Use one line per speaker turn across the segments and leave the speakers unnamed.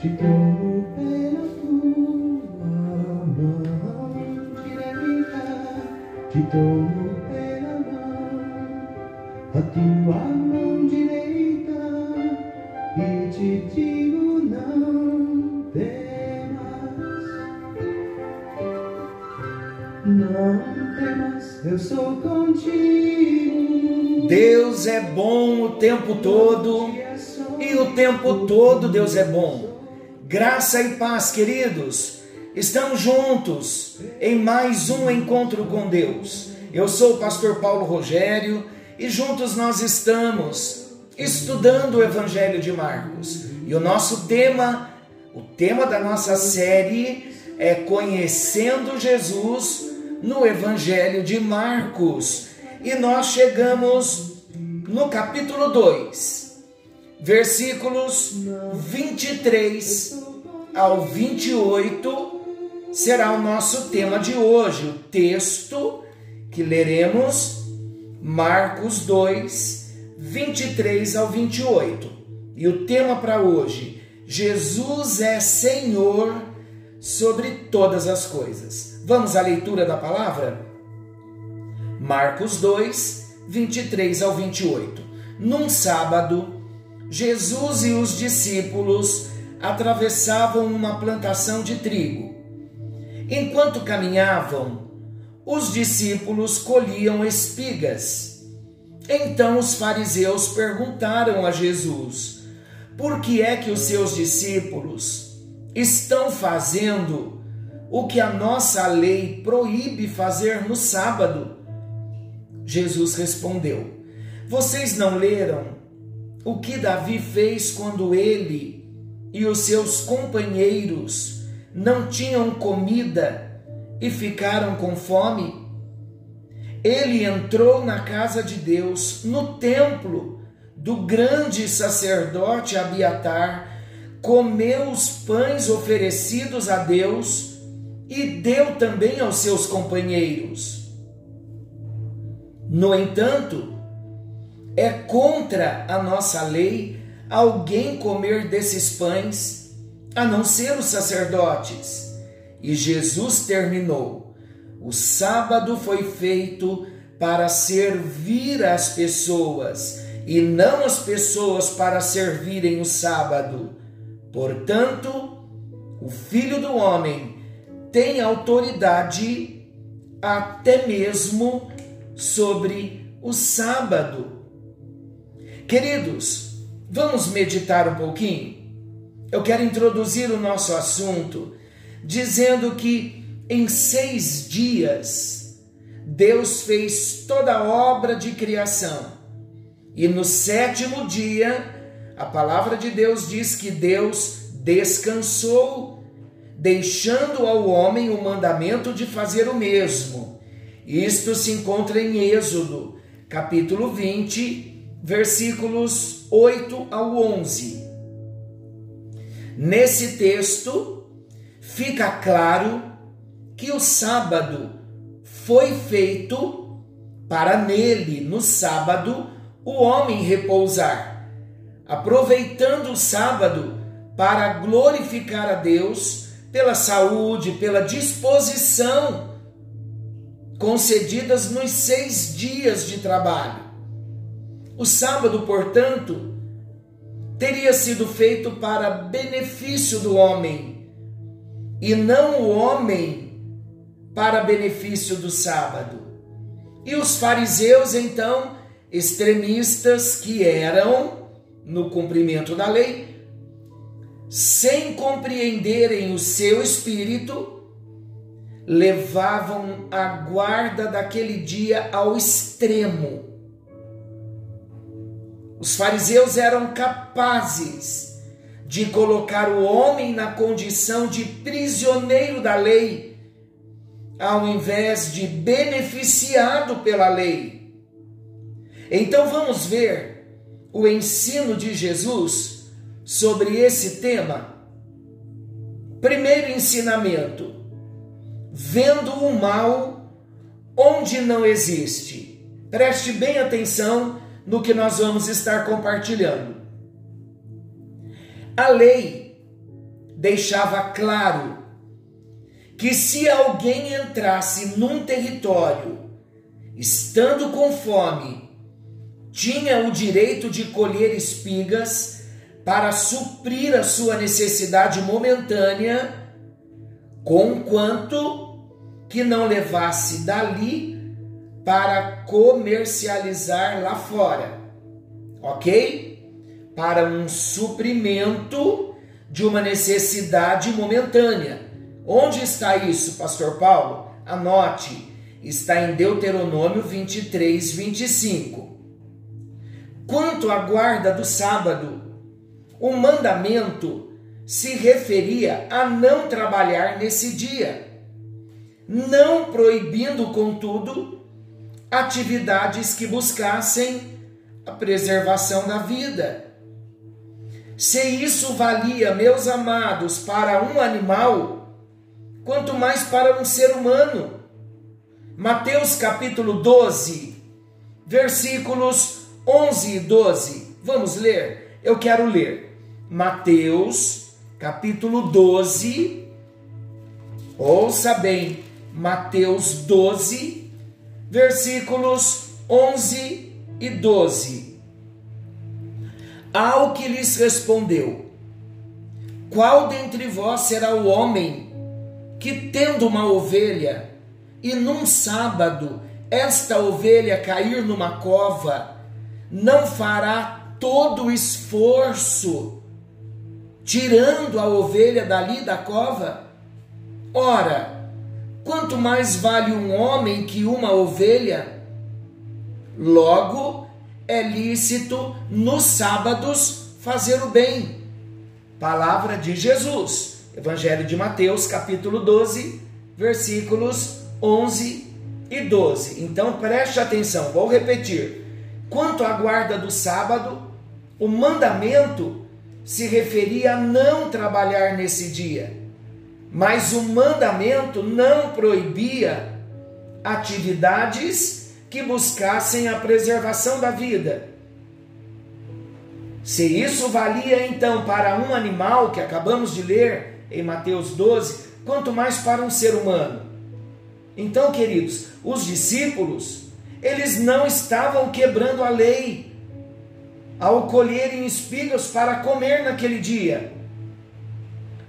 te tomo pela tua mão direita, te tomo pela mão, a tua mão direita, e te digo não temas, não temas, eu sou contigo.
Deus é bom o tempo todo e o tempo todo Deus é bom. Graça e paz, queridos. Estamos juntos em mais um encontro com Deus. Eu sou o pastor Paulo Rogério e juntos nós estamos estudando o Evangelho de Marcos. E o nosso tema, o tema da nossa série é Conhecendo Jesus no Evangelho de Marcos. E nós chegamos no capítulo 2, versículos 23 ao 28 será o nosso tema de hoje. O texto que leremos, Marcos 2, 23 ao 28. E o tema para hoje: Jesus é Senhor sobre todas as coisas. Vamos à leitura da palavra? Marcos 2, 23 ao 28. Num sábado, Jesus e os discípulos atravessavam uma plantação de trigo. Enquanto caminhavam, os discípulos colhiam espigas. Então os fariseus perguntaram a Jesus: Por que é que os seus discípulos estão fazendo o que a nossa lei proíbe fazer no sábado? Jesus respondeu: Vocês não leram o que Davi fez quando ele e os seus companheiros não tinham comida e ficaram com fome? Ele entrou na casa de Deus, no templo do grande sacerdote Abiatar, comeu os pães oferecidos a Deus e deu também aos seus companheiros. No entanto, é contra a nossa lei alguém comer desses pães, a não ser os sacerdotes. E Jesus terminou: o sábado foi feito para servir as pessoas, e não as pessoas para servirem o sábado. Portanto, o Filho do Homem tem autoridade até mesmo sobre o sábado. Queridos, vamos meditar um pouquinho? Eu quero introduzir o nosso assunto dizendo que em seis dias Deus fez toda a obra de criação e no sétimo dia a palavra de Deus diz que Deus descansou, deixando ao homem o mandamento de fazer o mesmo. Isto se encontra em Êxodo, capítulo 20, versículos 8 ao 11. Nesse texto fica claro que o sábado foi feito para nele, no sábado, o homem repousar, aproveitando o sábado para glorificar a Deus pela saúde, pela disposição concedidas nos seis dias de trabalho. O sábado, portanto, teria sido feito para benefício do homem, e não o homem para benefício do sábado. E os fariseus, então, extremistas que eram, no cumprimento da lei, sem compreenderem o seu espírito, levavam a guarda daquele dia ao extremo. Os fariseus eram capazes de colocar o homem na condição de prisioneiro da lei, ao invés de beneficiado pela lei. Então vamos ver o ensino de Jesus sobre esse tema. Primeiro ensinamento: vendo o mal onde não existe. Preste bem atenção no que nós vamos estar compartilhando. A lei deixava claro que se alguém entrasse num território estando com fome, tinha o direito de colher espigas para suprir a sua necessidade momentânea, conquanto que não levasse dali para comercializar lá fora, ok? Para um suprimento de uma necessidade momentânea. Onde está isso, Pastor Paulo? Anote, está em Deuteronômio 23, 25. Quanto à guarda do sábado, o mandamento se referia a não trabalhar nesse dia, não proibindo, contudo, atividades que buscassem a preservação da vida. Se isso valia, meus amados, para um animal, quanto mais para um ser humano. Mateus capítulo 12, versículos 11 e 12. Vamos ler? Eu quero ler. Mateus capítulo 12. Ouça bem, Mateus 12, versículos 11 e 12. Ao que lhes respondeu: Qual dentre vós será o homem que, tendo uma ovelha, e num sábado esta ovelha cair numa cova, não fará todo o esforço tirando a ovelha dali da cova? Ora, quanto mais vale um homem que uma ovelha? Logo, é lícito nos sábados fazer o bem. Palavra de Jesus. Evangelho de Mateus, capítulo 12, versículos 11 e 12. Então preste atenção, vou repetir. Quanto à guarda do sábado, o mandamento se referia a não trabalhar nesse dia, mas o mandamento não proibia atividades que buscassem a preservação da vida. Se isso valia então para um animal, que acabamos de ler em Mateus 12, quanto mais para um ser humano. Então, queridos, os discípulos, eles não estavam quebrando a lei ao colherem espigas para comer naquele dia.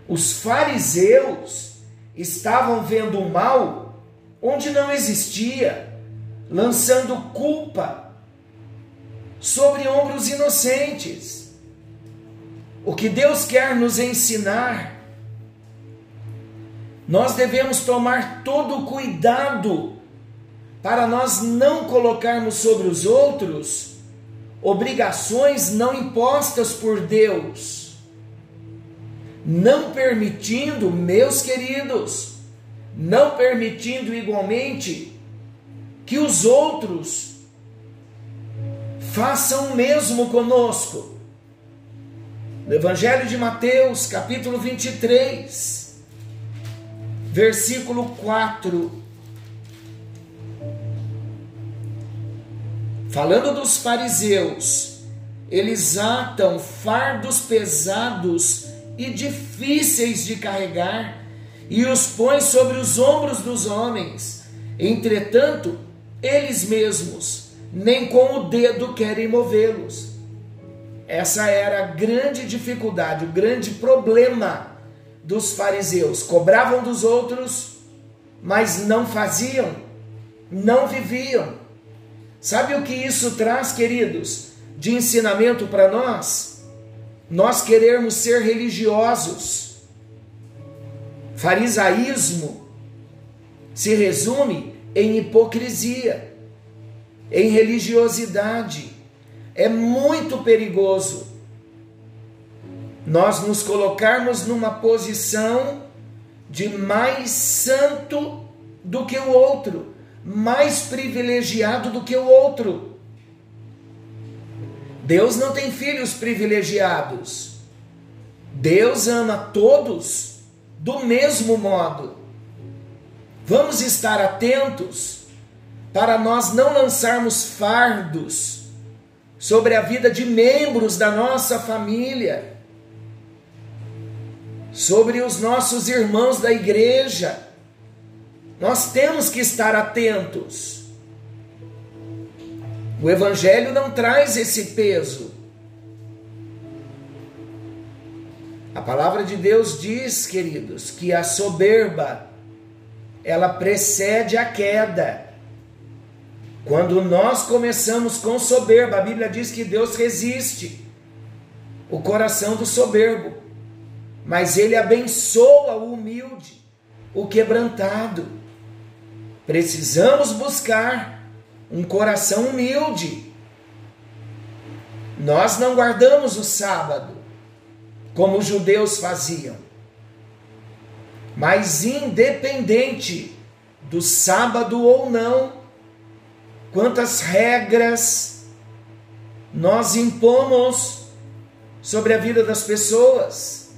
Os fariseus estavam vendo o mal onde não existia lançando culpa sobre ombros inocentes. O que Deus quer nos ensinar, nós devemos tomar todo o cuidado para nós não colocarmos sobre os outros obrigações não impostas por Deus, não permitindo, meus queridos, não permitindo igualmente que os outros façam o mesmo conosco. No Evangelho de Mateus, capítulo 23, versículo 4. Falando dos fariseus, eles atam fardos pesados e difíceis de carregar e os põem sobre os ombros dos homens. Entretanto, eles mesmos, nem com o dedo querem movê-los. Essa era a grande dificuldade, o grande problema dos fariseus. Cobravam dos outros, mas não faziam, não viviam. Sabe o que isso traz, queridos, de ensinamento para nós? Nós querermos ser religiosos. Farisaísmo se resume em hipocrisia, em religiosidade. É muito perigoso nós nos colocarmos numa posição de mais santo do que o outro, mais privilegiado do que o outro. Deus não tem filhos privilegiados. Deus ama todos do mesmo modo. Vamos estar atentos para nós não lançarmos fardos sobre a vida de membros da nossa família. sobre os nossos irmãos da igreja. Nós temos que estar atentos. O Evangelho não traz esse peso. A palavra de Deus diz, queridos, que a soberba ela precede a queda. Quando nós começamos com soberba, a Bíblia diz que Deus resiste o coração do soberbo, mas ele abençoa o humilde, o quebrantado. Precisamos buscar um coração humilde. Nós não guardamos o sábado como os judeus faziam. Mas independente do sábado ou não, quantas regras nós impomos sobre a vida das pessoas.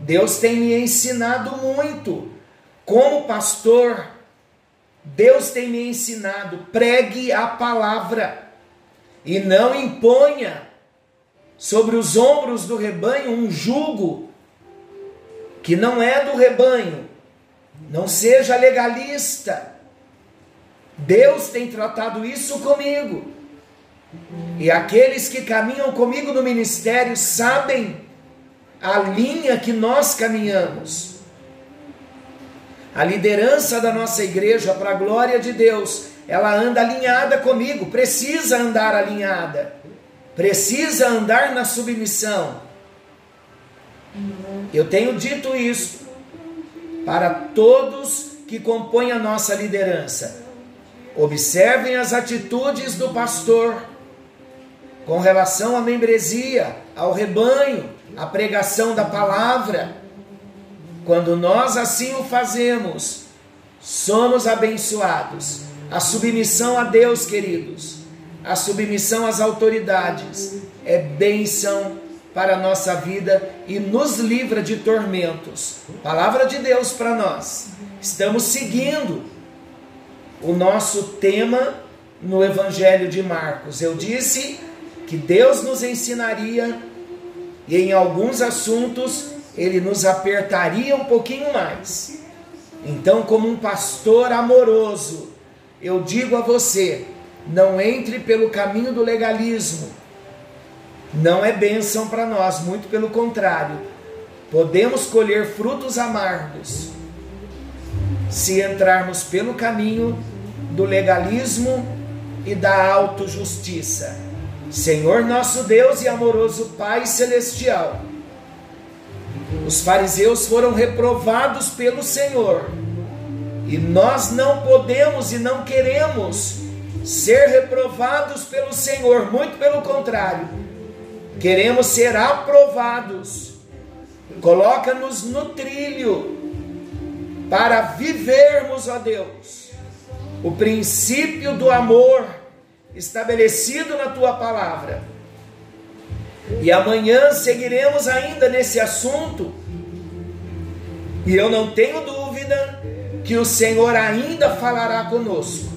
Deus tem me ensinado muito. Como pastor, Deus tem me ensinado: pregue a palavra e não imponha sobre os ombros do rebanho um jugo que não é do rebanho. Não seja legalista. Deus tem tratado isso comigo. E aqueles que caminham comigo no ministério sabem a linha que nós caminhamos. A liderança da nossa igreja, para a glória de Deus, ela anda alinhada comigo, precisa andar alinhada precisa andar na submissão. Eu tenho dito isso para todos que compõem a nossa liderança. Observem as atitudes do pastor com relação à membresia, ao rebanho, à pregação da palavra. Quando nós assim o fazemos, somos abençoados. A submissão a Deus, queridos, a submissão às autoridades é bênção para a nossa vida e nos livra de tormentos. Palavra de Deus para nós. Estamos seguindo o nosso tema no Evangelho de Marcos. Eu disse que Deus nos ensinaria e em alguns assuntos ele nos apertaria um pouquinho mais. Então, como um pastor amoroso, eu digo a você: não entre pelo caminho do legalismo. Não é bênção para nós, muito pelo contrário. Podemos colher frutos amargos se entrarmos pelo caminho do legalismo e da autojustiça. Senhor nosso Deus e amoroso Pai celestial, os fariseus foram reprovados pelo Senhor e nós não podemos e não queremos ser reprovados pelo Senhor, muito pelo contrário, queremos ser aprovados. Coloca-nos no trilho para vivermos, ó Deus, o princípio do amor estabelecido na tua palavra. E amanhã seguiremos ainda nesse assunto. E eu não tenho dúvida que o Senhor ainda falará conosco.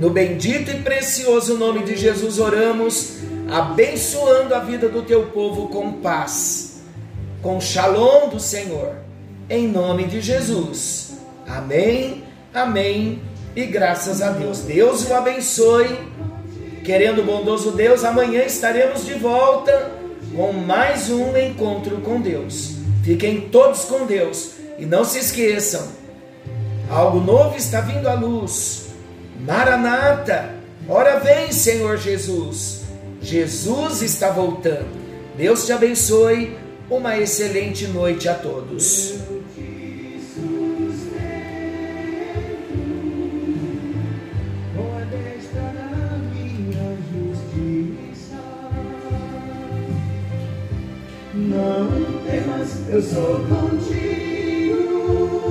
No bendito e precioso nome de Jesus oramos, abençoando a vida do teu povo com paz, com shalom do Senhor, em nome de Jesus. Amém, amém e graças a Deus. Deus o abençoe. Querendo bondoso Deus, amanhã estaremos de volta com mais um encontro com Deus. Fiquem todos com Deus e não se esqueçam, algo novo está vindo à luz. Maranata, ora vem, Senhor Jesus. Jesus está voltando. Deus te abençoe. Uma excelente noite a todos.
Não temas, eu sou contigo.